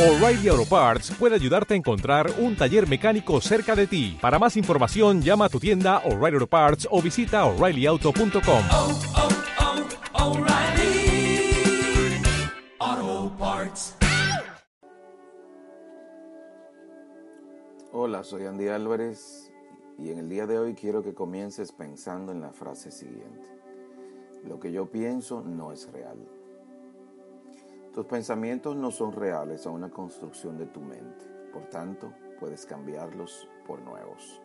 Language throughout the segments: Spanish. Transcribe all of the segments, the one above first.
O'Reilly Auto Parts puede ayudarte a encontrar un taller mecánico cerca de ti. Para más información, llama a tu tienda O'Reilly Auto Parts o visita oreillyauto.com. oh, oh, Parts. Hola, soy Andy Álvarez y en el día de hoy quiero que comiences pensando en la frase siguiente. Lo que yo pienso no es real. Tus pensamientos no son reales, son una construcción de tu mente. Por tanto, puedes cambiarlos por nuevos.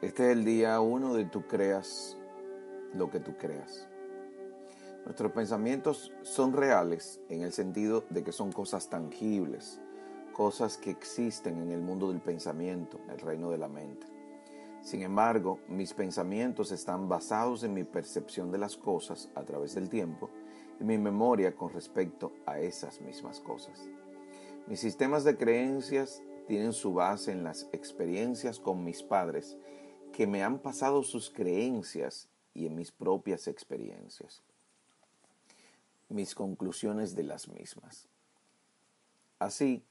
Este es el día uno de tú creas lo que tú creas. Nuestros pensamientos son reales en el sentido de que son cosas tangibles, cosas que existen en el mundo del pensamiento, el reino de la mente. Sin embargo, mis pensamientos están basados en mi percepción de las cosas a través del tiempo mi memoria con respecto a esas mismas cosas. Mis sistemas de creencias tienen su base en las experiencias con mis padres que me han pasado sus creencias y en mis propias experiencias, mis conclusiones de las mismas. Así,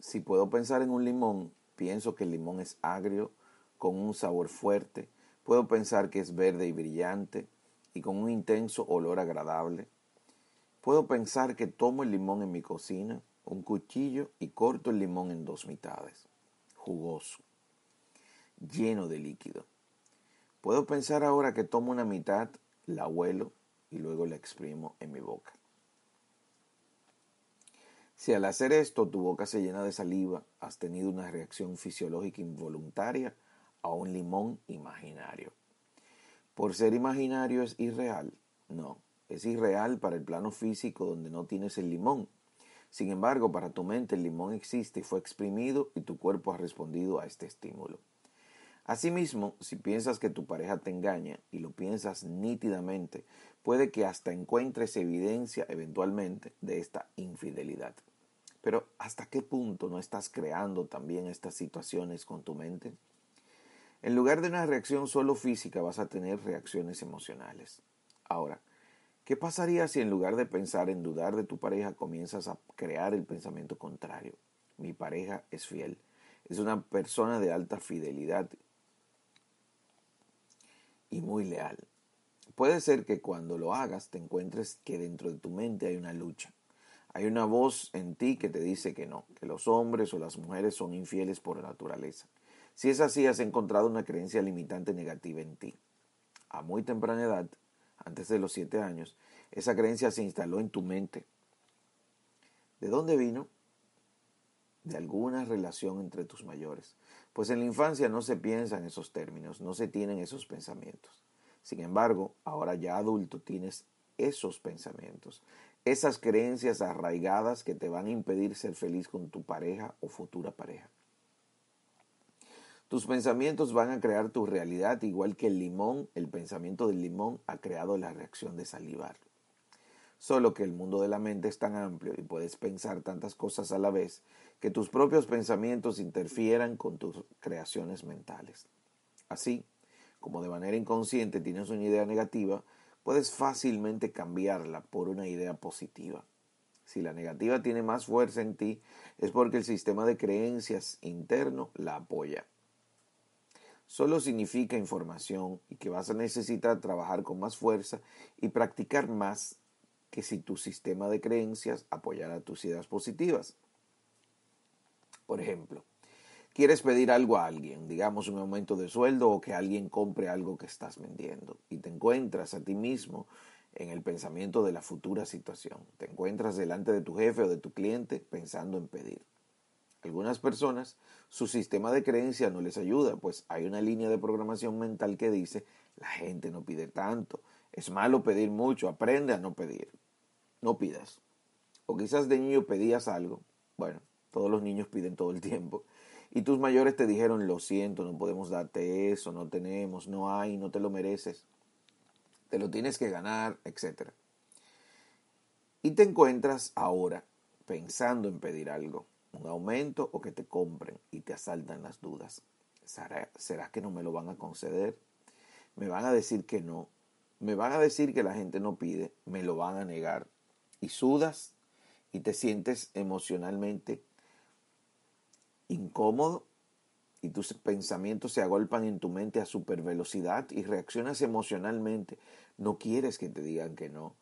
si puedo pensar en un limón, pienso que el limón es agrio, con un sabor fuerte, puedo pensar que es verde y brillante y con un intenso olor agradable. Puedo pensar que tomo el limón en mi cocina, un cuchillo y corto el limón en dos mitades, jugoso, lleno de líquido. Puedo pensar ahora que tomo una mitad, la huelo y luego la exprimo en mi boca. Si al hacer esto tu boca se llena de saliva, has tenido una reacción fisiológica involuntaria a un limón imaginario. Por ser imaginario es irreal. No, es irreal para el plano físico donde no tienes el limón. Sin embargo, para tu mente el limón existe y fue exprimido y tu cuerpo ha respondido a este estímulo. Asimismo, si piensas que tu pareja te engaña y lo piensas nítidamente, puede que hasta encuentres evidencia eventualmente de esta infidelidad. Pero ¿hasta qué punto no estás creando también estas situaciones con tu mente? En lugar de una reacción solo física vas a tener reacciones emocionales. Ahora, ¿qué pasaría si en lugar de pensar en dudar de tu pareja comienzas a crear el pensamiento contrario? Mi pareja es fiel, es una persona de alta fidelidad y muy leal. Puede ser que cuando lo hagas te encuentres que dentro de tu mente hay una lucha. Hay una voz en ti que te dice que no, que los hombres o las mujeres son infieles por naturaleza. Si es así, has encontrado una creencia limitante negativa en ti. A muy temprana edad, antes de los siete años, esa creencia se instaló en tu mente. ¿De dónde vino? De alguna relación entre tus mayores. Pues en la infancia no se piensa en esos términos, no se tienen esos pensamientos. Sin embargo, ahora ya adulto tienes esos pensamientos, esas creencias arraigadas que te van a impedir ser feliz con tu pareja o futura pareja. Tus pensamientos van a crear tu realidad igual que el limón, el pensamiento del limón ha creado la reacción de salivar. Solo que el mundo de la mente es tan amplio y puedes pensar tantas cosas a la vez que tus propios pensamientos interfieran con tus creaciones mentales. Así, como de manera inconsciente tienes una idea negativa, puedes fácilmente cambiarla por una idea positiva. Si la negativa tiene más fuerza en ti, es porque el sistema de creencias interno la apoya. Solo significa información y que vas a necesitar trabajar con más fuerza y practicar más que si tu sistema de creencias apoyara tus ideas positivas. Por ejemplo, quieres pedir algo a alguien, digamos un aumento de sueldo o que alguien compre algo que estás vendiendo y te encuentras a ti mismo en el pensamiento de la futura situación. Te encuentras delante de tu jefe o de tu cliente pensando en pedir. Algunas personas, su sistema de creencia no les ayuda, pues hay una línea de programación mental que dice, la gente no pide tanto, es malo pedir mucho, aprende a no pedir. No pidas. O quizás de niño pedías algo, bueno, todos los niños piden todo el tiempo, y tus mayores te dijeron, lo siento, no podemos darte eso, no tenemos, no hay, no te lo mereces, te lo tienes que ganar, etc. Y te encuentras ahora pensando en pedir algo, un aumento o que te compren y te asaltan las dudas. ¿Será, ¿Será, que no me lo van a conceder? ¿Me van a decir que no? ¿Me van a decir que la gente no pide? ¿Me lo van a negar? Y sudas y te sientes emocionalmente incómodo y tus pensamientos se agolpan en tu mente a super velocidad y reaccionas emocionalmente, no quieres que te digan que no,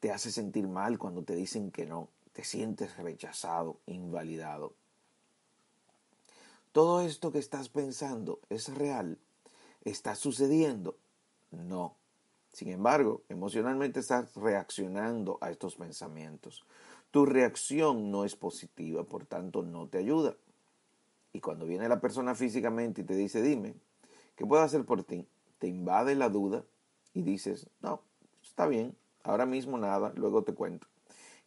te hace sentir mal cuando te dicen que no, te sientes rechazado, invalidado. ¿Todo esto que estás pensando es real? ¿Está sucediendo? No. Sin embargo, emocionalmente estás reaccionando a estos pensamientos. Tu reacción no es positiva, por tanto no te ayuda. Y cuando viene la persona físicamente y te dice, dime, ¿qué puedo hacer por ti? Te invade la duda y dices, no, está bien, ahora mismo nada, luego te cuento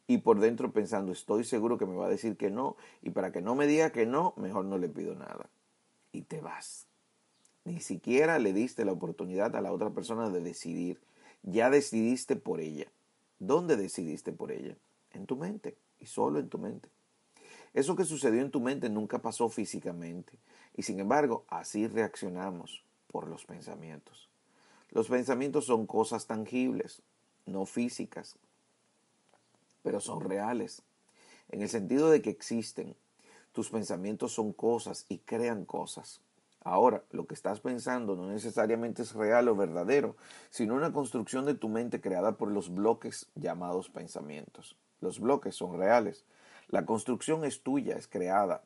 y por dentro pensando, estoy seguro que me va a decir que no, y para que no me diga que no, mejor no le pido nada. Y te vas. Ni siquiera le diste la oportunidad a la otra persona de decidir. Ya decidiste por ella. ¿Dónde decidiste por ella? En tu mente, y solo en tu mente. Eso que sucedió en tu mente nunca pasó físicamente, y sin embargo, así reaccionamos por los pensamientos. Los pensamientos son cosas tangibles, no físicas, pero son reales, en el sentido de que existen. Tus pensamientos son cosas y crean cosas. Ahora, lo que estás pensando no necesariamente es real o verdadero, sino una construcción de tu mente creada por los bloques llamados pensamientos. Los bloques son reales. La construcción es tuya, es creada,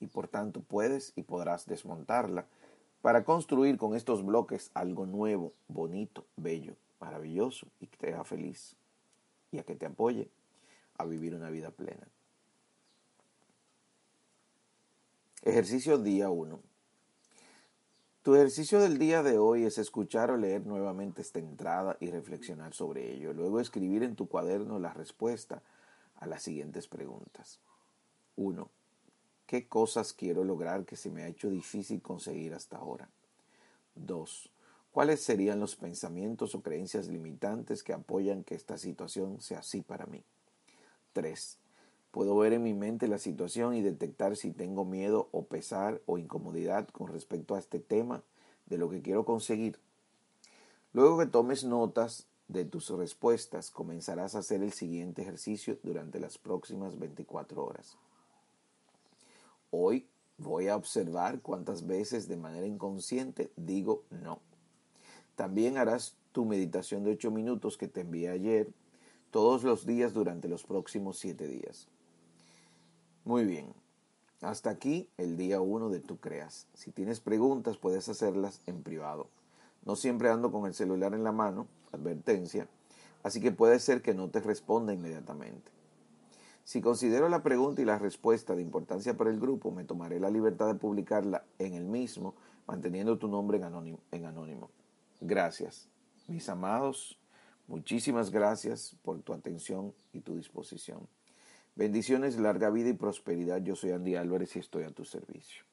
y por tanto puedes y podrás desmontarla para construir con estos bloques algo nuevo, bonito, bello, maravilloso y que te haga feliz y a que te apoye a vivir una vida plena. Ejercicio día 1. Tu ejercicio del día de hoy es escuchar o leer nuevamente esta entrada y reflexionar sobre ello. Luego escribir en tu cuaderno la respuesta a las siguientes preguntas. 1. ¿Qué cosas quiero lograr que se me ha hecho difícil conseguir hasta ahora? 2. ¿Cuáles serían los pensamientos o creencias limitantes que apoyan que esta situación sea así para mí? 3. Puedo ver en mi mente la situación y detectar si tengo miedo o pesar o incomodidad con respecto a este tema de lo que quiero conseguir. Luego que tomes notas de tus respuestas, comenzarás a hacer el siguiente ejercicio durante las próximas 24 horas. Hoy voy a observar cuántas veces de manera inconsciente digo no. También harás tu meditación de 8 minutos que te envié ayer todos los días durante los próximos siete días. Muy bien, hasta aquí el día uno de Tu Creas. Si tienes preguntas puedes hacerlas en privado. No siempre ando con el celular en la mano, advertencia, así que puede ser que no te responda inmediatamente. Si considero la pregunta y la respuesta de importancia para el grupo, me tomaré la libertad de publicarla en el mismo, manteniendo tu nombre en anónimo. En anónimo. Gracias, mis amados Muchísimas gracias por tu atención y tu disposición. Bendiciones, larga vida y prosperidad. Yo soy Andy Álvarez y estoy a tu servicio.